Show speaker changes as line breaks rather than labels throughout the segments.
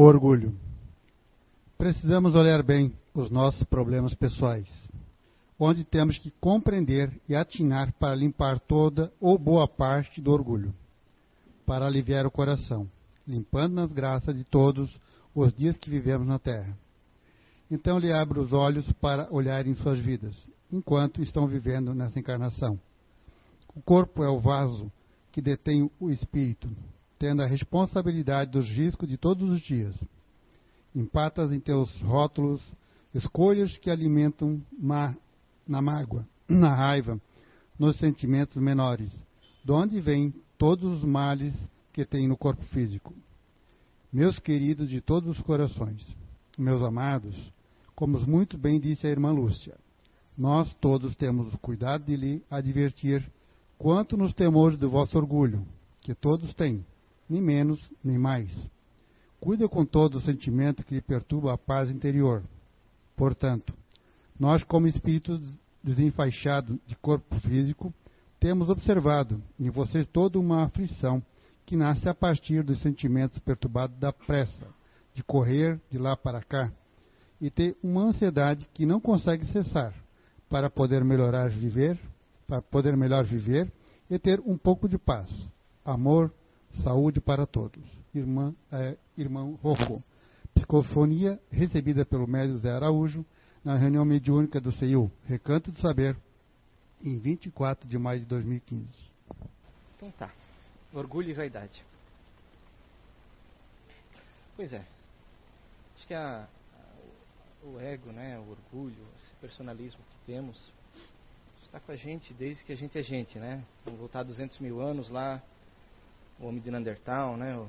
Orgulho. Precisamos olhar bem os nossos problemas pessoais, onde temos que compreender e atinar para limpar toda ou boa parte do orgulho, para aliviar o coração, limpando nas graças de todos os dias que vivemos na terra. Então lhe abro os olhos para olhar em suas vidas, enquanto estão vivendo nessa encarnação. O corpo é o vaso que detém o espírito, tendo a responsabilidade dos riscos de todos os dias. Empatas em teus rótulos escolhas que alimentam na mágoa, na raiva, nos sentimentos menores, de onde vêm todos os males que tem no corpo físico. Meus queridos de todos os corações, meus amados, como muito bem disse a irmã Lúcia, nós todos temos o cuidado de lhe advertir quanto nos temores do vosso orgulho, que todos têm, nem menos nem mais. Cuida com todo o sentimento que lhe perturba a paz interior. Portanto, nós, como espíritos desenfaixados de corpo físico, temos observado em vocês toda uma aflição que nasce a partir dos sentimentos perturbados da pressa, de correr de lá para cá, e ter uma ansiedade que não consegue cessar para poder melhorar viver, para poder melhor viver e ter um pouco de paz, amor, saúde para todos. Irmã, é, irmão Rocco. Psicofonia recebida pelo médico Zé Araújo na reunião mediúnica do CEU, Recanto do Saber, em 24 de maio de 2015.
Então tá. Orgulho e vaidade. Pois é. Acho que a, o ego, né, o orgulho, esse personalismo que temos, está com a gente desde que a gente é gente, né? Vamos voltar 200 mil anos lá, o homem de Neandertal, né? O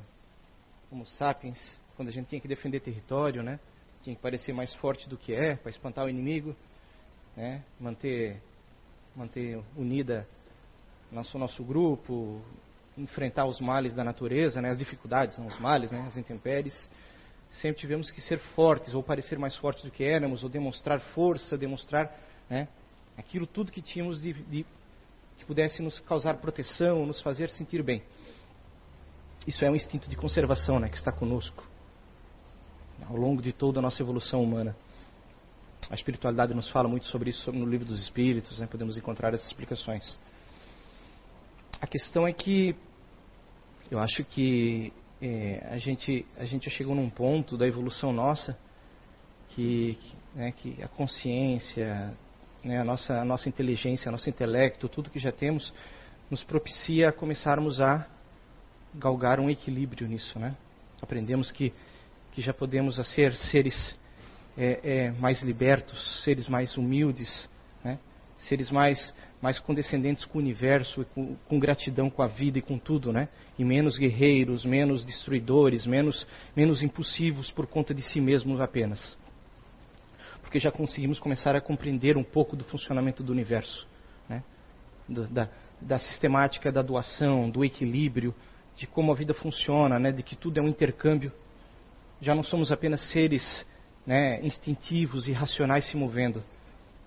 Homo sapiens, quando a gente tinha que defender território, né? Tinha que parecer mais forte do que é, para espantar o inimigo, né? Manter, manter unida nosso nosso grupo, enfrentar os males da natureza, né? As dificuldades, não os males, né? As intempéries. Sempre tivemos que ser fortes, ou parecer mais fortes do que éramos, ou demonstrar força, demonstrar, né? Aquilo tudo que tínhamos de, de que pudesse nos causar proteção, nos fazer sentir bem. Isso é um instinto de conservação né, que está conosco ao longo de toda a nossa evolução humana. A espiritualidade nos fala muito sobre isso no livro dos Espíritos, né, podemos encontrar essas explicações. A questão é que eu acho que é, a, gente, a gente chegou num ponto da evolução nossa que, que, né, que a consciência, né, a, nossa, a nossa inteligência, o nosso intelecto, tudo que já temos, nos propicia a começarmos a galgar um equilíbrio nisso, né? Aprendemos que, que já podemos ser seres é, é, mais libertos, seres mais humildes, né? seres mais, mais condescendentes com o universo, com, com, gratidão com a vida e com tudo, né? E menos guerreiros, menos destruidores, menos, menos impulsivos por conta de si mesmos apenas. Porque já conseguimos começar a compreender um pouco do funcionamento do universo, né? da, da sistemática da doação, do equilíbrio, de como a vida funciona, né, de que tudo é um intercâmbio. Já não somos apenas seres né, instintivos e racionais se movendo.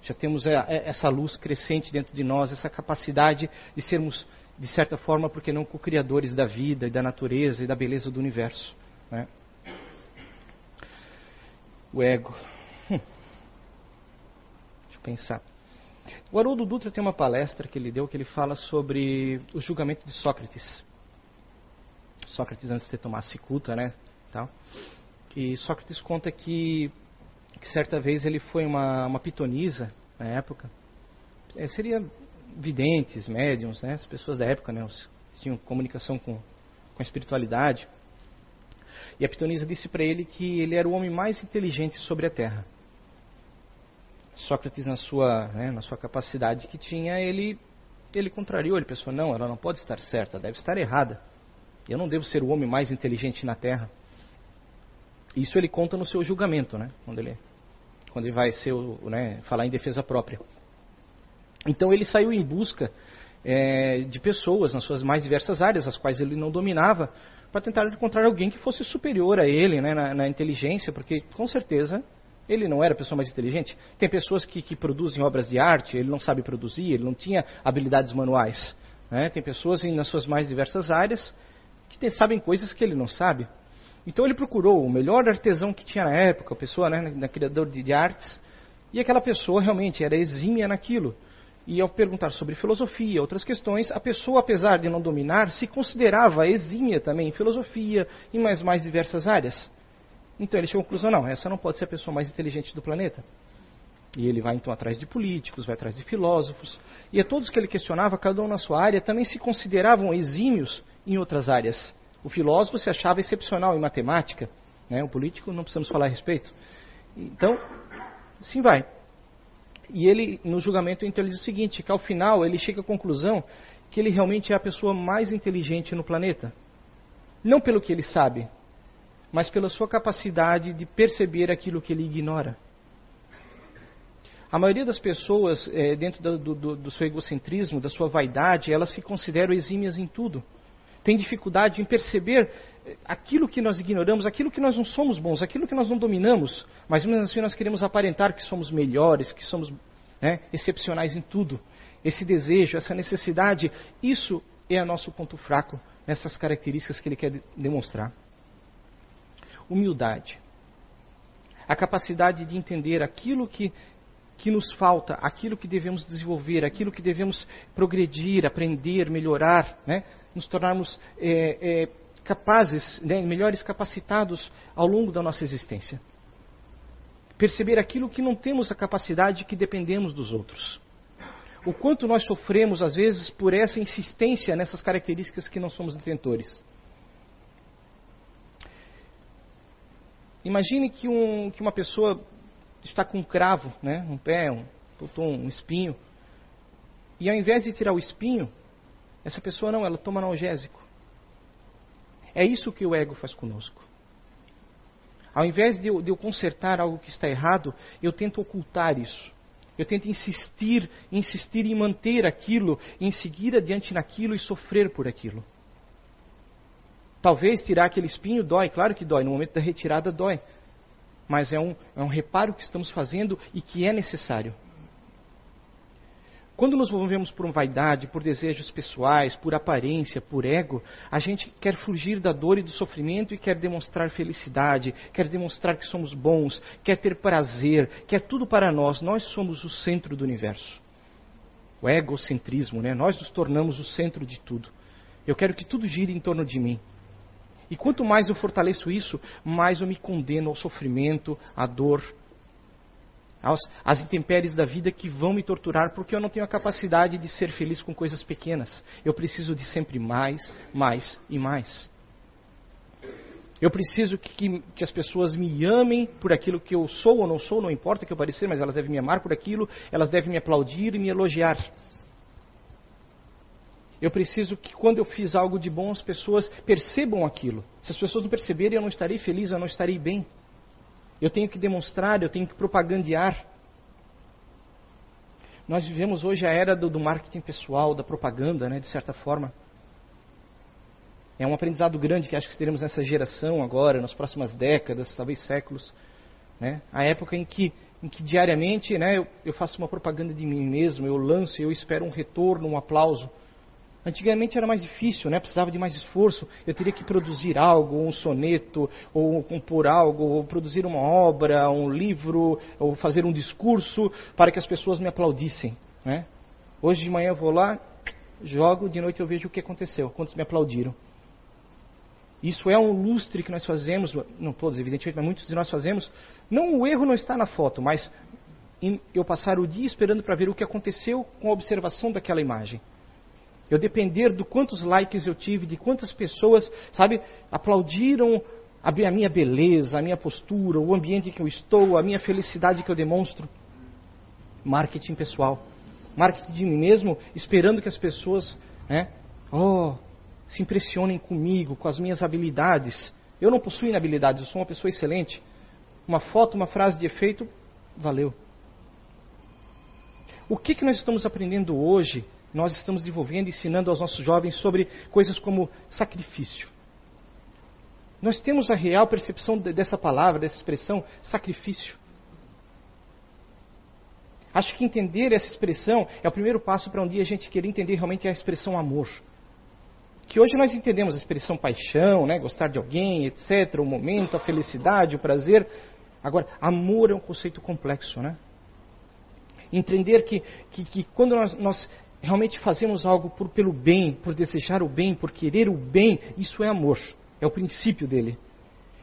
Já temos é, é, essa luz crescente dentro de nós, essa capacidade de sermos, de certa forma, porque não co-criadores da vida e da natureza e da beleza do universo. Né? O ego. Hum. Deixa eu pensar. O Haroldo Dutra tem uma palestra que ele deu que ele fala sobre o julgamento de Sócrates. Sócrates antes de tomar cicuta, né? Tal. E Sócrates conta que, que certa vez ele foi uma, uma pitonisa na época. É, seria videntes, médiums, né? As pessoas da época, né? Os, tinham comunicação com, com a espiritualidade. E a pitonisa disse para ele que ele era o homem mais inteligente sobre a Terra. Sócrates, na sua, né, na sua capacidade que tinha, ele, ele contrariou. Ele pensou: não, ela não pode estar certa, deve estar errada. Eu não devo ser o homem mais inteligente na Terra. Isso ele conta no seu julgamento, né? Quando ele, quando ele vai ser, né, falar em defesa própria. Então ele saiu em busca é, de pessoas nas suas mais diversas áreas, as quais ele não dominava, para tentar encontrar alguém que fosse superior a ele né, na, na, inteligência, porque com certeza ele não era a pessoa mais inteligente. Tem pessoas que, que produzem obras de arte, ele não sabe produzir, ele não tinha habilidades manuais. Né? Tem pessoas em, nas suas mais diversas áreas que sabem coisas que ele não sabe. Então ele procurou o melhor artesão que tinha na época, a pessoa, né, na, criador de, de artes, e aquela pessoa realmente era exímia naquilo. E ao perguntar sobre filosofia, outras questões, a pessoa, apesar de não dominar, se considerava exímia também em filosofia e mais mais diversas áreas. Então ele chegou à conclusão, não, essa não pode ser a pessoa mais inteligente do planeta. E ele vai então atrás de políticos, vai atrás de filósofos. E a todos que ele questionava, cada um na sua área, também se consideravam exímios em outras áreas. O filósofo se achava excepcional em matemática, né? o político não precisamos falar a respeito. Então, sim vai. E ele, no julgamento, então, ele diz o seguinte, que ao final ele chega à conclusão que ele realmente é a pessoa mais inteligente no planeta. Não pelo que ele sabe, mas pela sua capacidade de perceber aquilo que ele ignora. A maioria das pessoas, é, dentro do, do, do, seu egocentrismo, da sua vaidade, elas se consideram exímias em tudo. Tem dificuldade em perceber eh, aquilo que nós ignoramos, aquilo que nós não somos bons, aquilo que nós não dominamos, mas mesmo assim nós queremos aparentar que somos melhores, que somos né, excepcionais em tudo. Esse desejo, essa necessidade, isso é o nosso ponto fraco nessas características que ele quer demonstrar. Humildade. A capacidade de entender aquilo que que nos falta, aquilo que devemos desenvolver, aquilo que devemos progredir, aprender, melhorar, né? Nos tornarmos é, é, capazes, né? melhores capacitados ao longo da nossa existência. Perceber aquilo que não temos a capacidade que dependemos dos outros. O quanto nós sofremos, às vezes, por essa insistência nessas características que não somos detentores. Imagine que, um, que uma pessoa está com um cravo, né, um pé, um, um espinho. E ao invés de tirar o espinho, essa pessoa não, ela toma analgésico. É isso que o ego faz conosco. Ao invés de eu, de eu consertar algo que está errado, eu tento ocultar isso. Eu tento insistir, insistir em manter aquilo, em seguir adiante naquilo e sofrer por aquilo. Talvez tirar aquele espinho dói, claro que dói, no momento da retirada dói mas é um, é um reparo que estamos fazendo e que é necessário. Quando nos movemos por vaidade, por desejos pessoais, por aparência, por ego, a gente quer fugir da dor e do sofrimento e quer demonstrar felicidade, quer demonstrar que somos bons, quer ter prazer, quer tudo para nós. Nós somos o centro do universo. O egocentrismo, né? Nós nos tornamos o centro de tudo. Eu quero que tudo gire em torno de mim. E quanto mais eu fortaleço isso, mais eu me condeno ao sofrimento, à dor, às intempéries da vida que vão me torturar, porque eu não tenho a capacidade de ser feliz com coisas pequenas. Eu preciso de sempre mais, mais e mais. Eu preciso que, que, que, as pessoas me amem por aquilo que eu sou ou não sou, não importa que eu parecer, mas elas devem me amar por aquilo, elas devem me aplaudir e me elogiar. Eu preciso que quando eu fiz algo de bom, as pessoas percebam aquilo. Se as pessoas não perceberem, eu não estarei feliz, eu não estarei bem. Eu tenho que demonstrar, eu tenho que propagandear. Nós vivemos hoje a era do, do marketing pessoal, da propaganda, né, de certa forma. É um aprendizado grande que acho que teremos nessa geração agora, nas próximas décadas, talvez séculos. Né? A época em que, em que diariamente né, eu, eu faço uma propaganda de mim mesmo, eu lanço, eu espero um retorno, um aplauso. Antigamente era mais difícil, né? precisava de mais esforço. Eu teria que produzir algo, um soneto, ou compor algo, ou produzir uma obra, um livro, ou fazer um discurso para que as pessoas me aplaudissem. Né? Hoje de manhã eu vou lá, jogo, de noite eu vejo o que aconteceu, quantos me aplaudiram. Isso é um lustre que nós fazemos, não todos, evidentemente, mas muitos de nós fazemos. Não, o erro não está na foto, mas eu passar o dia esperando para ver o que aconteceu com a observação daquela imagem eu depender do quantos likes eu tive, de quantas pessoas, sabe, aplaudiram a minha beleza, a minha postura, o ambiente em que eu estou, a minha felicidade que eu demonstro. Marketing pessoal. Marketing de mim mesmo, esperando que as pessoas, né, oh, se impressionem comigo, com as minhas habilidades. Eu não possuo inabilidades, eu sou uma pessoa excelente. Uma foto, uma frase de efeito, valeu. O que, que nós estamos aprendendo hoje nós estamos desenvolvendo, ensinando aos nossos jovens sobre coisas como sacrifício. Nós temos a real percepção dessa palavra, dessa expressão, sacrifício. Acho que entender essa expressão é o primeiro passo para um dia a gente querer entender realmente a expressão amor. que hoje nós entendemos a expressão paixão, né? gostar de alguém, etc., o momento, a felicidade, o prazer. Agora, amor é um conceito complexo, né? Entender que, que, que quando nós, nós realmente fazemos algo por, pelo bem, por desejar o bem, por querer o bem, isso é amor. É o princípio dele.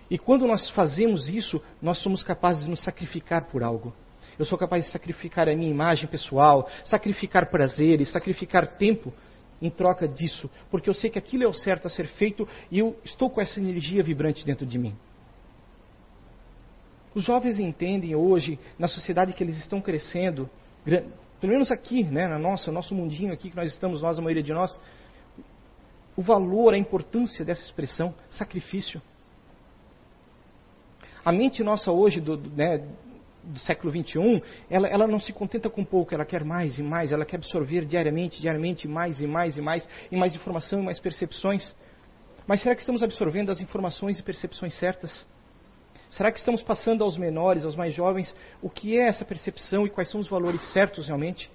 E quando nós fazemos isso, nós somos capazes de nos sacrificar por algo. Eu sou capaz de sacrificar a minha imagem pessoal, sacrificar prazeres, sacrificar tempo em troca disso, porque eu sei que aquilo é o certo a ser feito e eu estou com essa energia vibrante dentro de mim. Os jovens entendem hoje, na sociedade que eles estão crescendo, pelo menos aqui, né, na nossa, nosso mundinho aqui que nós estamos, nós, a maioria de nós, o valor, a importância dessa expressão, sacrifício. A mente nossa hoje, do, né, do século XXI, ela, ela não se contenta com pouco, ela quer mais e mais, ela quer absorver diariamente, diariamente, mais e mais e mais, e mais informação e mais percepções. Mas será que estamos absorvendo as informações e percepções certas? Será que estamos passando aos menores, aos mais jovens, o que é essa percepção e quais são os valores certos realmente?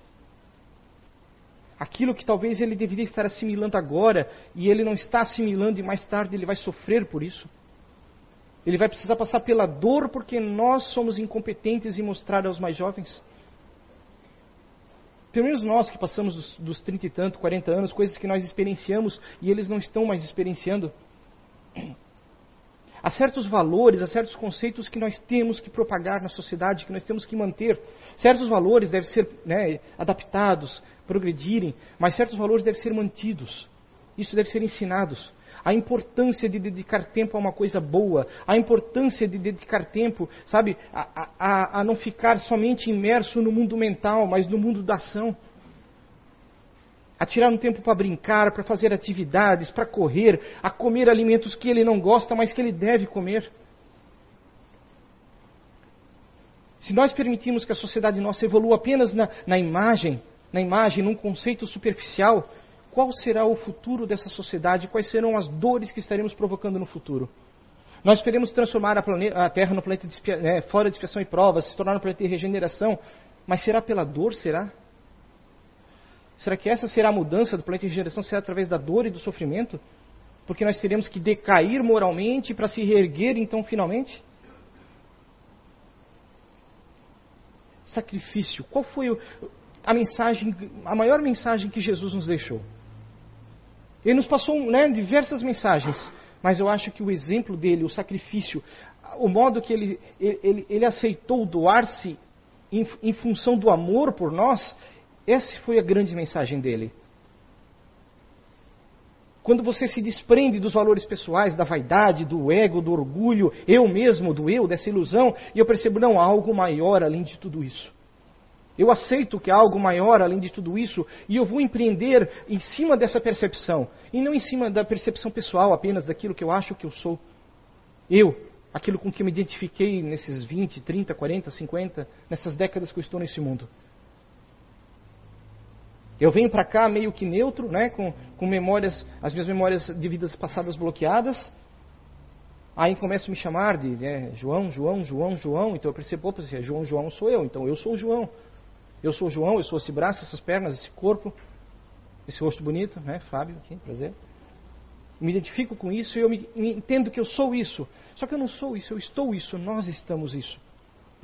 Aquilo que talvez ele deveria estar assimilando agora e ele não está assimilando e mais tarde ele vai sofrer por isso. Ele vai precisar passar pela dor porque nós somos incompetentes em mostrar aos mais jovens. Pelo menos nós que passamos dos, dos 30 e tanto, 40 anos, coisas que nós experienciamos e eles não estão mais experienciando. Há certos valores, há certos conceitos que nós temos que propagar na sociedade, que nós temos que manter. Certos valores devem ser né, adaptados, progredirem, mas certos valores devem ser mantidos. Isso deve ser ensinados a importância de dedicar tempo a uma coisa boa, a importância de dedicar tempo, sabe, a, a, a não ficar somente imerso no mundo mental, mas no mundo da ação. A tirar um tempo para brincar, para fazer atividades, para correr, a comer alimentos que ele não gosta, mas que ele deve comer. Se nós permitirmos que a sociedade nossa evolua apenas na, na imagem, na imagem, num conceito superficial, qual será o futuro dessa sociedade, quais serão as dores que estaremos provocando no futuro. Nós queremos transformar a, planeta, a Terra no planeta de, é, fora de expiação e provas, se tornar um planeta de regeneração, mas será pela dor, será? Será que essa será a mudança do planeta de regeneração? Será através da dor e do sofrimento? Porque nós teremos que decair moralmente para se reerguer então finalmente? Sacrifício. Qual foi a mensagem, a maior mensagem que Jesus nos deixou? Ele nos passou né, diversas mensagens, mas eu acho que o exemplo dele, o sacrifício, o modo que ele, ele, ele aceitou doar-se em, em função do amor por nós, essa foi a grande mensagem dele. Quando você se desprende dos valores pessoais, da vaidade, do ego, do orgulho, eu mesmo, do eu, dessa ilusão, e eu percebo, não, há algo maior além de tudo isso. Eu aceito que há algo maior além de tudo isso e eu vou empreender em cima dessa percepção e não em cima da percepção pessoal apenas daquilo que eu acho que eu sou. Eu, aquilo com que eu me identifiquei nesses 20, 30, 40, 50, nessas décadas que eu estou nesse mundo. Eu venho para cá meio que neutro, né, com, com memórias, as minhas memórias de vidas passadas bloqueadas. Aí começam a me chamar de né, João, João, João, João. Então eu percebo, opa, se é João, João sou eu. Então eu sou o João. Eu sou o João, eu sou esse braço, essas pernas, esse corpo, esse rosto bonito, né? Fábio aqui, prazer. Me identifico com isso e eu me entendo que eu sou isso. Só que eu não sou isso, eu estou isso, nós estamos isso.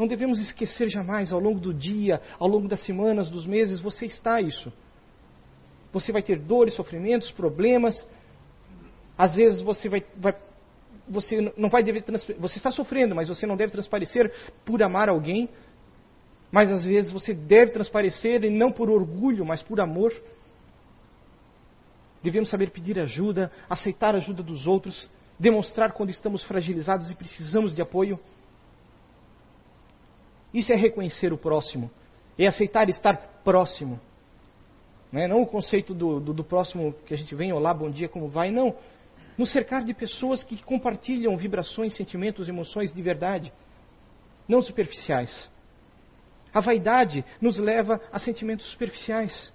Não devemos esquecer jamais, ao longo do dia, ao longo das semanas, dos meses, você está isso. Você vai ter dores, sofrimentos, problemas. Às vezes você vai, vai você não vai dever você está sofrendo, mas você não deve transparecer por amar alguém, mas às vezes você deve transparecer, e não por orgulho, mas por amor. Devemos saber pedir ajuda, aceitar a ajuda dos outros, demonstrar quando estamos fragilizados e precisamos de apoio. Isso é reconhecer o próximo, é aceitar estar próximo. Não, é? não o conceito do, do, do próximo que a gente vem, olá, bom dia, como vai, não. Nos cercar de pessoas que compartilham vibrações, sentimentos, emoções de verdade, não superficiais. A vaidade nos leva a sentimentos superficiais.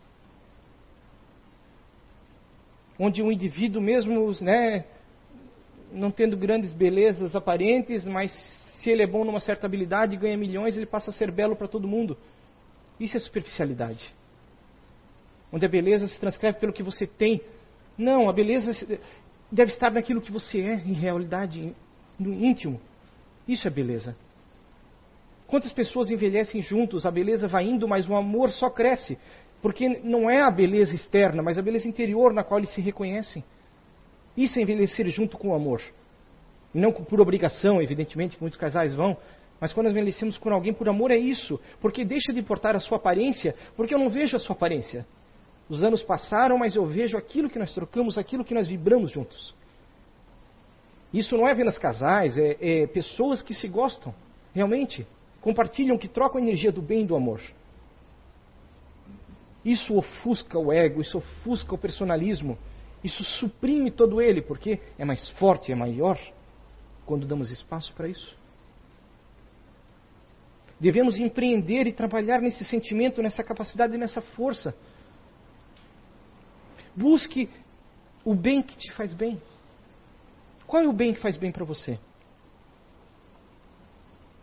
Onde um indivíduo, mesmo né, não tendo grandes belezas aparentes, mas se ele é bom numa certa habilidade e ganha milhões, ele passa a ser belo para todo mundo. Isso é superficialidade. Onde a beleza se transcreve pelo que você tem, Não, a beleza deve estar naquilo que você é, em realidade, no íntimo. Isso é beleza. Quantas pessoas envelhecem juntos, a beleza vai indo, mas o amor só cresce. Porque não é a beleza externa, mas a beleza interior na qual eles se reconhecem. Isso é envelhecer junto com o amor. Não por obrigação, evidentemente, que muitos casais vão. Mas quando envelhecemos com alguém por amor é isso. Porque deixa de importar a sua aparência, porque eu não vejo a sua aparência. Os anos passaram, mas eu vejo aquilo que nós trocamos, aquilo que nós vibramos juntos. Isso não é apenas casais, é, é pessoas que se gostam, realmente. Compartilham, que trocam a energia do bem e do amor. Isso ofusca o ego, isso ofusca o personalismo, isso suprime todo ele, porque é mais forte, é maior quando damos espaço para isso. Devemos empreender e trabalhar nesse sentimento, nessa capacidade e nessa força. Busque o bem que te faz bem. Qual é o bem que faz bem para você?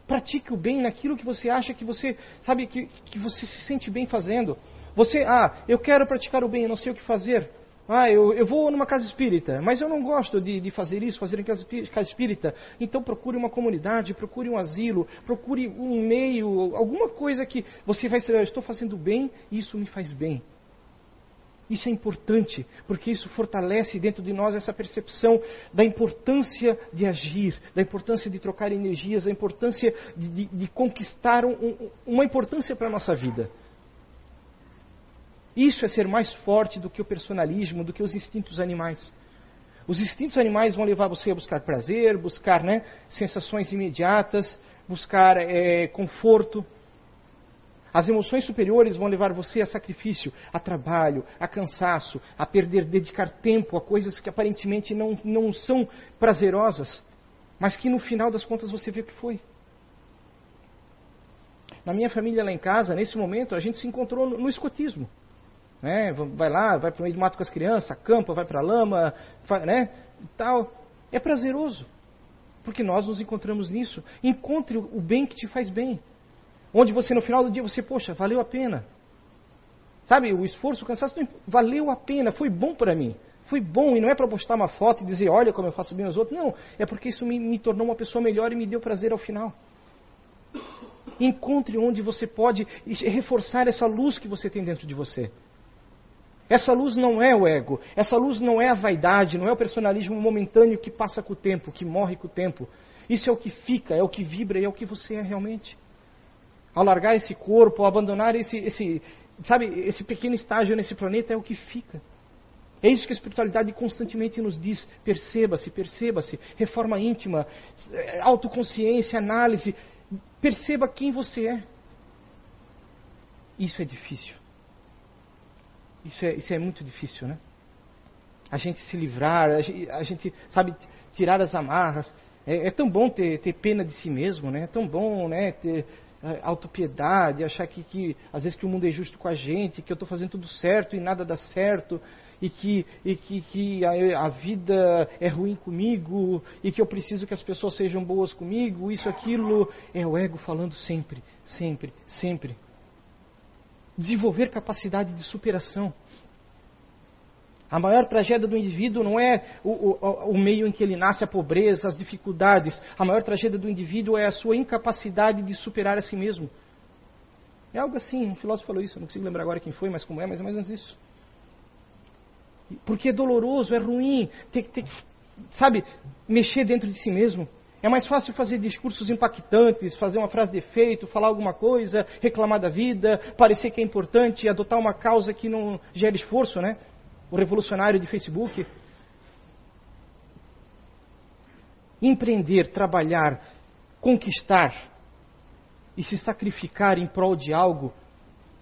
Pratique o bem naquilo que você acha que você, sabe, que, que você se sente bem fazendo. Você, ah, eu quero praticar o bem, eu não sei o que fazer. Ah, eu, eu vou numa casa espírita, mas eu não gosto de, de fazer isso, fazer em casa, casa espírita. Então procure uma comunidade, procure um asilo, procure um meio, alguma coisa que você vai ser, eu estou fazendo bem e isso me faz bem. Isso é importante, porque isso fortalece dentro de nós essa percepção da importância de agir, da importância de trocar energias, da importância de, de, de conquistar um, uma importância para a nossa vida. Isso é ser mais forte do que o personalismo, do que os instintos animais. Os instintos animais vão levar você a buscar prazer, buscar né, sensações imediatas, buscar é, conforto. As emoções superiores vão levar você a sacrifício, a trabalho, a cansaço, a perder, dedicar tempo a coisas que aparentemente não, não são prazerosas, mas que no final das contas você vê que foi. Na minha família lá em casa, nesse momento, a gente se encontrou no escotismo né? Vai lá, vai para o meio do mato com as crianças, acampa, vai para a lama, né? tal. É prazeroso, porque nós nos encontramos nisso. Encontre o bem que te faz bem. Onde você no final do dia você, poxa, valeu a pena. Sabe, o esforço, o cansaço, valeu a pena, foi bom para mim. Foi bom, e não é para postar uma foto e dizer, olha como eu faço bem aos outros. Não, é porque isso me, me tornou uma pessoa melhor e me deu prazer ao final. Encontre onde você pode reforçar essa luz que você tem dentro de você. Essa luz não é o ego, essa luz não é a vaidade, não é o personalismo momentâneo que passa com o tempo, que morre com o tempo. Isso é o que fica, é o que vibra e é o que você é realmente. Ao largar esse corpo, ao abandonar esse, esse, sabe, esse pequeno estágio nesse planeta, é o que fica. É isso que a espiritualidade constantemente nos diz. Perceba-se, perceba-se. Reforma íntima, autoconsciência, análise. Perceba quem você é. Isso é difícil. Isso é, isso é muito difícil, né? A gente se livrar, a gente, a gente sabe, tirar as amarras. É, é, tão bom ter, ter pena de si mesmo, né? É tão bom, né? Ter é, autopiedade, achar que, que às vezes que o mundo é justo com a gente, que eu estou fazendo tudo certo e nada dá certo, e que, e que, que a, a, vida é ruim comigo, e que eu preciso que as pessoas sejam boas comigo, isso, aquilo. É o ego falando sempre, sempre, sempre desenvolver capacidade de superação. A maior tragédia do indivíduo não é o, o, o, meio em que ele nasce, a pobreza, as dificuldades. A maior tragédia do indivíduo é a sua incapacidade de superar a si mesmo. É algo assim, um filósofo falou isso, não consigo lembrar agora quem foi, mas como é, mas é mais ou menos isso. Porque é doloroso, é ruim, tem que, sabe, mexer dentro de si mesmo. É mais fácil fazer discursos impactantes, fazer uma frase de efeito, falar alguma coisa, reclamar da vida, parecer que é importante, adotar uma causa que não gera esforço, né? O revolucionário de Facebook. Empreender, trabalhar, conquistar e se sacrificar em prol de algo,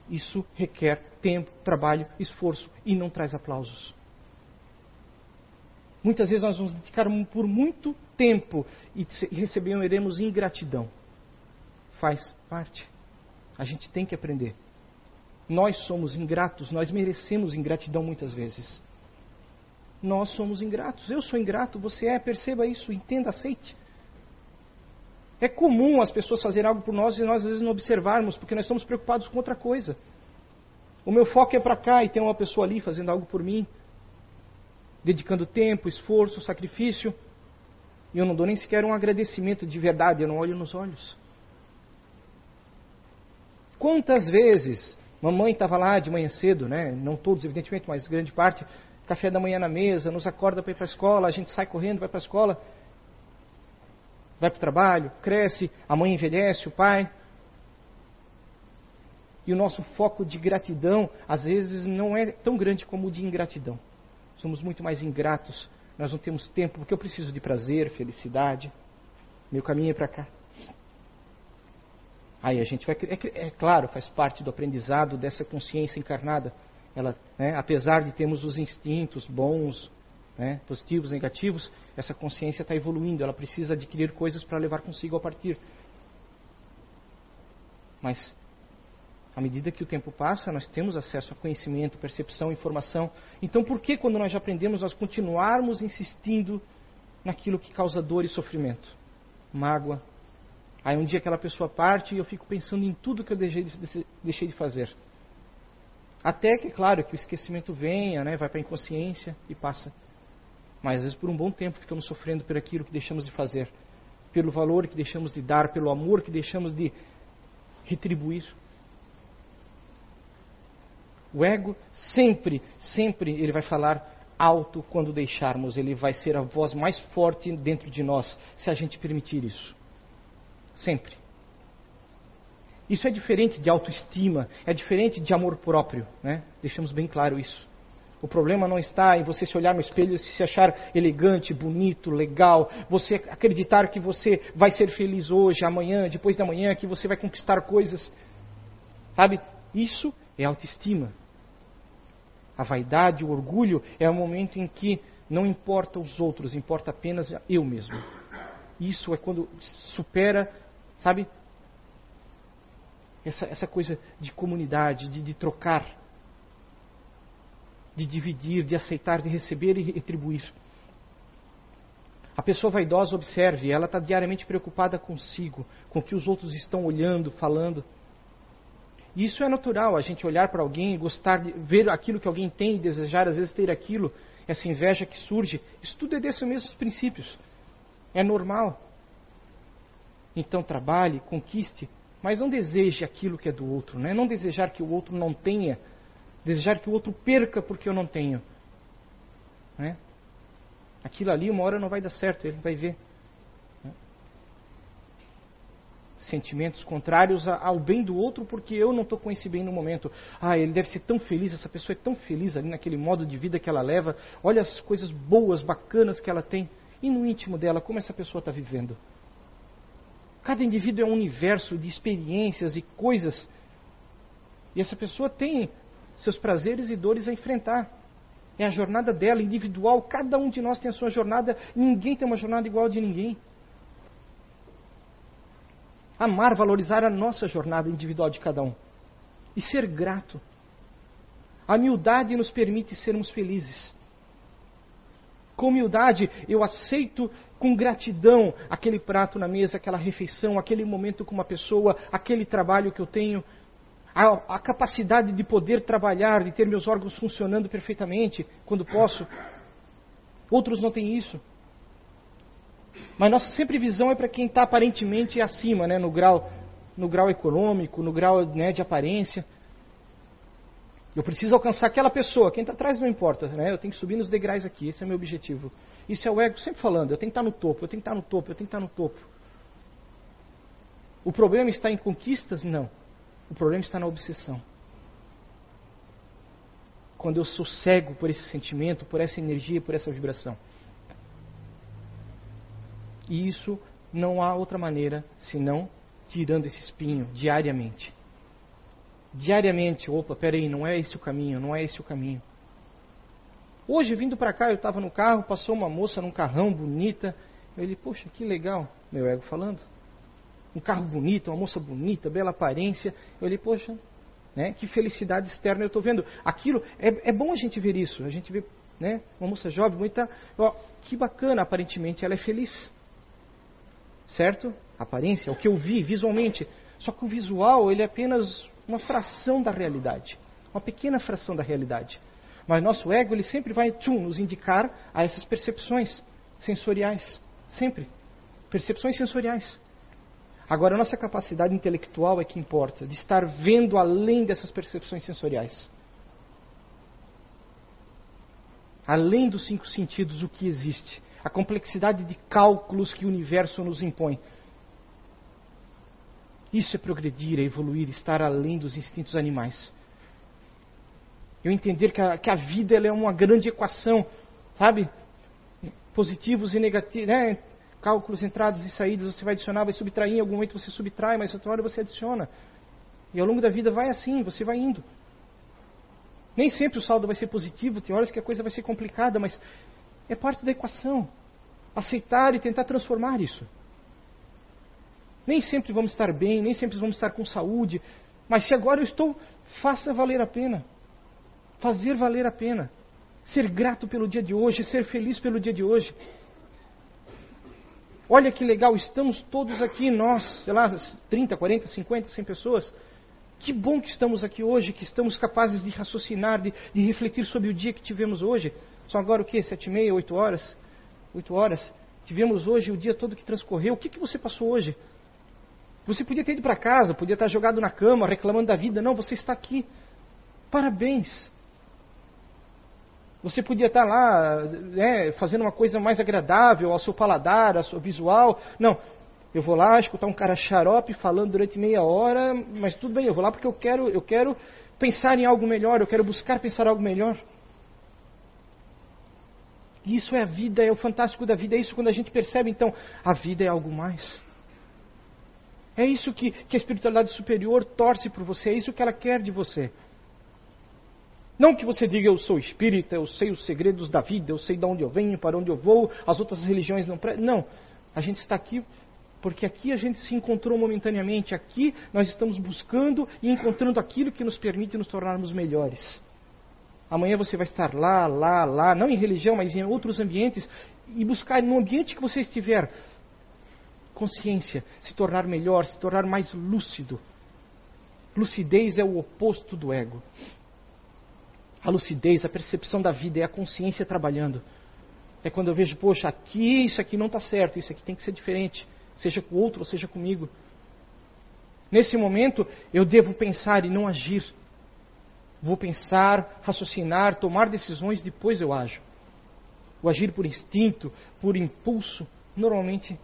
isso requer tempo, trabalho, esforço e não traz aplausos. Muitas vezes nós vamos dedicar por muito tempo e receberemos ingratidão. Faz parte. A gente tem que aprender. Nós somos ingratos, nós merecemos ingratidão muitas vezes. Nós somos ingratos. Eu sou ingrato, você é, perceba isso, entenda, aceite. É comum as pessoas fazerem algo por nós e nós às vezes não observarmos, porque nós estamos preocupados com outra coisa. O meu foco é para cá e tem uma pessoa ali fazendo algo por mim. Dedicando tempo, esforço, sacrifício. E eu não dou nem sequer um agradecimento de verdade, eu não olho nos olhos. Quantas vezes mamãe estava lá de manhã cedo, né? não todos, evidentemente, mas grande parte, café da manhã na mesa, nos acorda para ir para a escola, a gente sai correndo, vai para a escola, vai para o trabalho, cresce, a mãe envelhece, o pai. E o nosso foco de gratidão, às vezes, não é tão grande como o de ingratidão. Somos muito mais ingratos. Nós não temos tempo, porque eu preciso de prazer, felicidade. Meu caminho é para cá. Aí a gente vai. É, é, claro, faz parte do aprendizado dessa consciência encarnada. Ela, né, apesar de termos os instintos bons, né, positivos, negativos, essa consciência está evoluindo. Ela precisa adquirir coisas para levar consigo a partir. Mas à medida que o tempo passa, nós temos acesso a conhecimento, percepção, informação. Então, por que, quando nós já aprendemos, nós continuarmos insistindo naquilo que causa dor e sofrimento? Mágoa. Aí um dia aquela pessoa parte e eu fico pensando em tudo que eu deixei de, deixei de fazer. Até que, claro, que o esquecimento venha, né, vai para a inconsciência e passa. Mas às vezes por um bom tempo ficamos sofrendo por aquilo que deixamos de fazer, pelo valor que deixamos de dar, pelo amor que deixamos de retribuir. O ego sempre, sempre ele vai falar alto quando deixarmos, ele vai ser a voz mais forte dentro de nós, se a gente permitir isso. Sempre. Isso é diferente de autoestima, é diferente de amor próprio, né? Deixamos bem claro isso. O problema não está em você se olhar no espelho e se achar elegante, bonito, legal, você acreditar que você vai ser feliz hoje, amanhã, depois da manhã, que você vai conquistar coisas. Sabe? Isso é autoestima. A vaidade, o orgulho é o momento em que não importa os outros, importa apenas eu mesmo. Isso é quando supera, sabe, essa, essa coisa de comunidade, de, de trocar, de dividir, de aceitar, de receber e retribuir. A pessoa vaidosa observe, ela está diariamente preocupada consigo, com o que os outros estão olhando, falando. Isso é natural, a gente olhar para alguém, gostar de ver aquilo que alguém tem e desejar, às vezes ter aquilo, essa inveja que surge. Isso tudo é desses mesmos princípios. É normal. Então trabalhe, conquiste, mas não deseje aquilo que é do outro, né? não desejar que o outro não tenha, desejar que o outro perca porque eu não tenho. Né? Aquilo ali, uma hora não vai dar certo, ele vai ver. Sentimentos contrários ao bem do outro porque eu não estou com esse bem no momento. Ah, ele deve ser tão feliz, essa pessoa é tão feliz ali naquele modo de vida que ela leva. Olha as coisas boas, bacanas que ela tem. E no íntimo dela, como essa pessoa está vivendo? Cada indivíduo é um universo de experiências e coisas. E essa pessoa tem seus prazeres e dores a enfrentar. É a jornada dela, individual. Cada um de nós tem a sua jornada. Ninguém tem uma jornada igual a de ninguém amar, valorizar a nossa jornada individual de cada um e ser grato. A humildade nos permite sermos felizes. Com humildade, eu aceito com gratidão aquele prato na mesa, aquela refeição, aquele momento com uma pessoa, aquele trabalho que eu tenho, a, a, capacidade de poder trabalhar, de ter meus órgãos funcionando perfeitamente quando posso. Outros não têm isso. Mas nossa sempre visão é para quem está aparentemente acima, né, no grau, no grau econômico, no grau né, de aparência. Eu preciso alcançar aquela pessoa, quem está atrás não importa, né? eu tenho que subir nos degraus aqui, esse é meu objetivo. Isso é o ego sempre falando, eu tenho que estar tá no topo, eu tenho que estar tá no topo, eu tenho que estar tá no topo. O problema está em conquistas? Não. O problema está na obsessão. Quando eu sou cego por esse sentimento, por essa energia, por essa vibração. E isso não há outra maneira senão tirando esse espinho diariamente. Diariamente, opa, peraí, não é esse o caminho, não é esse o caminho. Hoje, vindo para cá, eu estava no carro, passou uma moça num carrão bonita. Eu disse, poxa, que legal, meu ego falando. Um carro bonito, uma moça bonita, bela aparência. Eu disse, poxa, né, que felicidade externa eu estou vendo. Aquilo, é, é bom a gente ver isso. A gente vê né, uma moça jovem, bonita, ó, que bacana, aparentemente ela é feliz certo? Aparência, é o que eu vi visualmente. Só que o visual ele é apenas uma fração da realidade, uma pequena fração da realidade. Mas nosso ego, ele sempre vai tchum, nos indicar a essas percepções sensoriais. Sempre. Percepções sensoriais. Agora, a nossa capacidade intelectual é que importa, de estar vendo além dessas percepções sensoriais. Além dos cinco sentidos, o que existe. A complexidade de cálculos que o universo nos impõe. Isso é progredir, é evoluir, estar além dos instintos animais. Eu entender que a, que a vida é uma grande equação, sabe? Positivos e negativos, né? Cálculos, entradas e saídas, você vai adicionar, vai subtrair, em algum momento você subtrai, mas outra hora você adiciona. E ao longo da vida vai assim, você vai indo. Nem sempre o saldo vai ser positivo, tem horas que a coisa vai ser complicada, mas é parte da equação. Aceitar e tentar transformar isso. Nem sempre vamos estar bem, nem sempre vamos estar com saúde, mas se agora eu estou, faça valer a pena. Fazer valer a pena. Ser grato pelo dia de hoje, ser feliz pelo dia de hoje. Olha que legal, estamos todos aqui, nós, sei lá, 30, 40, 50, 100 pessoas. Que bom que estamos aqui hoje, que estamos capazes de raciocinar, de, de refletir sobre o dia que tivemos hoje. São agora o quê? Sete e meia, oito horas? Oito horas. Tivemos hoje o dia todo que transcorreu. O que, que você passou hoje? Você podia ter ido para casa, podia estar jogado na cama, reclamando da vida. Não, você está aqui. Parabéns. Você podia estar lá né, fazendo uma coisa mais agradável ao seu paladar, ao seu visual. Não, eu vou lá escutar um cara xarope falando durante meia hora, mas tudo bem, eu vou lá porque eu quero, eu quero pensar em algo melhor, eu quero buscar pensar algo melhor. Isso é a vida, é o fantástico da vida, é isso quando a gente percebe então, a vida é algo mais. É isso que, que a espiritualidade superior torce por você, é isso que ela quer de você. Não que você diga eu sou espírita, eu sei os segredos da vida, eu sei de onde eu venho, para onde eu vou, as outras religiões não. Não. A gente está aqui porque aqui a gente se encontrou momentaneamente, aqui nós estamos buscando e encontrando aquilo que nos permite nos tornarmos melhores. Amanhã você vai estar lá, lá, lá, não em religião, mas em outros ambientes, e buscar no ambiente que você estiver consciência, se tornar melhor, se tornar mais lúcido. Lucidez é o oposto do ego. A lucidez, a percepção da vida é a consciência trabalhando. É quando eu vejo, poxa, aqui isso aqui não está certo, isso aqui tem que ser diferente seja com o outro ou seja comigo. Nesse momento, eu devo pensar e não agir. Vou pensar, raciocinar, tomar decisões, depois eu ajo. O agir por instinto, por impulso, normalmente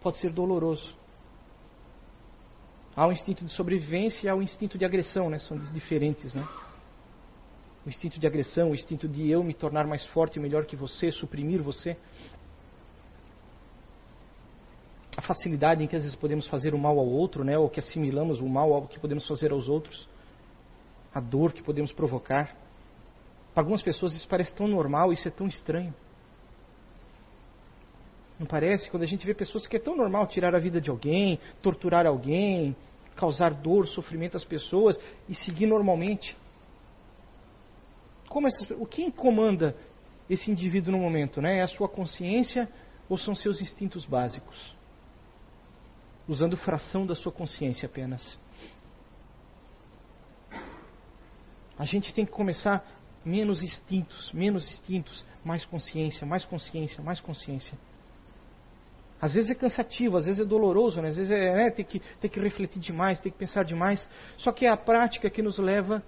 pode ser doloroso. Há o instinto de sobrevivência e há o instinto de agressão, né? São diferentes, né? O instinto de agressão, o instinto de eu me tornar mais forte e melhor que você, suprimir você a facilidade em que às vezes podemos fazer o mal ao outro, né, ou que assimilamos o mal ao que podemos fazer aos outros, a dor que podemos provocar. Para algumas pessoas isso parece tão normal, isso é tão estranho. Não parece? Quando a gente vê pessoas que é tão normal tirar a vida de alguém, torturar alguém, causar dor, sofrimento às pessoas e seguir normalmente. Como o que comanda esse indivíduo no momento? Né? É a sua consciência ou são seus instintos básicos? usando fração da sua consciência apenas. A gente tem que começar menos instintos, menos instintos, mais consciência, mais consciência, mais consciência. Às vezes é cansativo, às vezes é doloroso, né? às vezes é né, tem, que, tem que refletir demais, tem que pensar demais. Só que é a prática que nos leva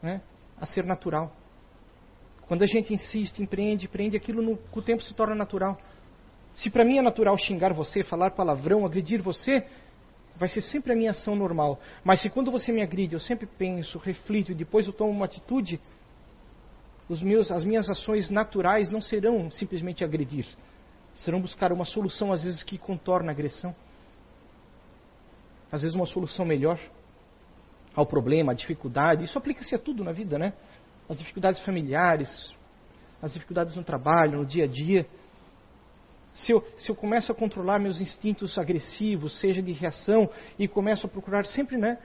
né, a ser natural. Quando a gente insiste, empreende, empreende, aquilo no, com o tempo se torna natural. Se para mim é natural xingar você, falar palavrão, agredir você, vai ser sempre a minha ação normal. Mas se quando você me agride, eu sempre penso, reflito e depois eu tomo uma atitude, meus, as minhas ações naturais não serão simplesmente agredir. Serão buscar uma solução, às vezes, que contorna a agressão. Às vezes, uma solução melhor ao problema, à dificuldade. Isso aplica-se a tudo na vida, né? As dificuldades familiares, as dificuldades no trabalho, no dia a dia se eu, se eu começo a controlar meus instintos agressivos, seja de reação, e começo a procurar sempre né,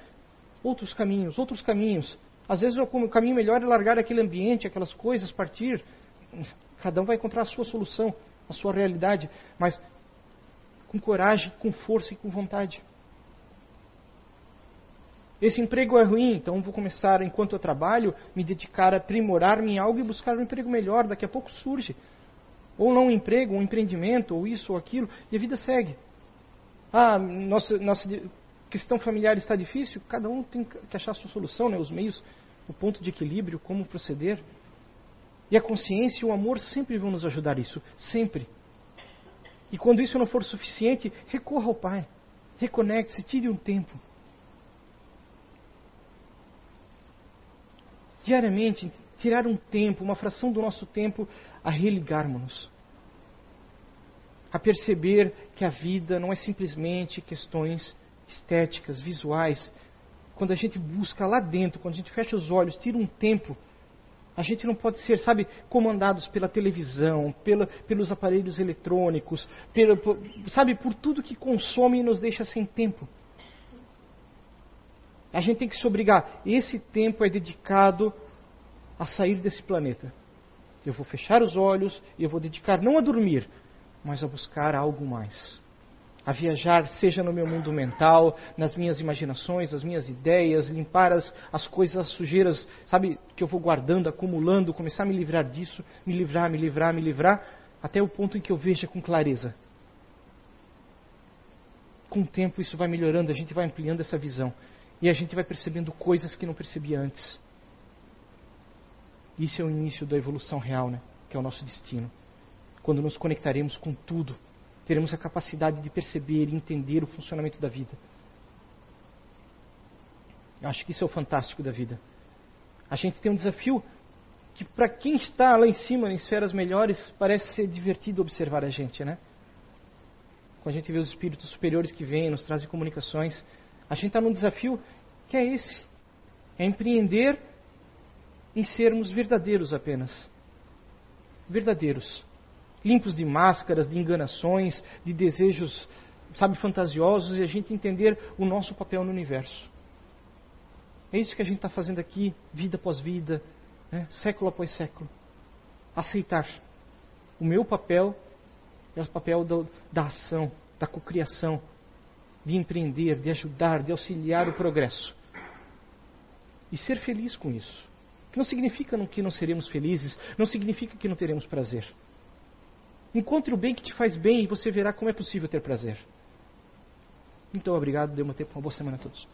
outros caminhos, outros caminhos. Às vezes o caminho melhor é largar aquele ambiente, aquelas coisas, partir. Cada um vai encontrar a sua solução, a sua realidade, mas com coragem, com força e com vontade. Esse emprego é ruim, então vou começar, enquanto eu trabalho, me dedicar a aprimorar-me em algo e buscar um emprego melhor. Daqui a pouco surge. Ou não um emprego, um empreendimento, ou isso ou aquilo, e a vida segue. Ah, nossa, nossa questão familiar está difícil, cada um tem que achar a sua solução, né? os meios, o ponto de equilíbrio, como proceder. E a consciência e o amor sempre vão nos ajudar isso, sempre. E quando isso não for suficiente, recorra ao Pai. Reconecte-se, tire um tempo. Diariamente, tirar um tempo, uma fração do nosso tempo, a religarmos-nos. A perceber que a vida não é simplesmente questões estéticas, visuais. Quando a gente busca lá dentro, quando a gente fecha os olhos, tira um tempo a gente não pode ser, sabe, comandados pela televisão, pela, pelos aparelhos eletrônicos, pela, por, sabe, por tudo que consome e nos deixa sem tempo. A gente tem que se obrigar. Esse tempo é dedicado a sair desse planeta. Eu vou fechar os olhos e eu vou dedicar não a dormir, mas a buscar algo mais a viajar, seja no meu mundo mental, nas minhas imaginações, nas minhas ideias, limpar as, as coisas, as sujeiras, sabe, que eu vou guardando, acumulando, começar a me livrar disso, me livrar, me livrar, me livrar, até o ponto em que eu veja com clareza. Com o tempo isso vai melhorando, a gente vai ampliando essa visão. E a gente vai percebendo coisas que não percebia antes. Isso é o início da evolução real, né? Que é o nosso destino. Quando nos conectaremos com tudo teremos a capacidade de perceber e entender o funcionamento da vida. Acho que isso é o fantástico da vida. A gente tem um desafio que, para quem está lá em cima, em esferas melhores, parece ser divertido observar a gente, né? Quando a gente vê os espíritos superiores que vêm, nos trazem comunicações, a gente está num desafio que é esse: é empreender em sermos verdadeiros apenas. Verdadeiros limpos de máscaras, de enganações, de desejos, sabe, fantasiosos e a gente entender o nosso papel no universo. É isso que a gente está fazendo aqui, vida após vida, né? século após século. Aceitar. O meu papel é o papel do, da ação, da cocriação, de empreender, de ajudar, de auxiliar o progresso. E ser feliz com isso. Não significa que não seremos felizes, não significa que não teremos prazer. Encontre o bem que te faz bem e você verá como é possível ter prazer. Então, obrigado. Dê uma tempo. Uma boa semana a todos.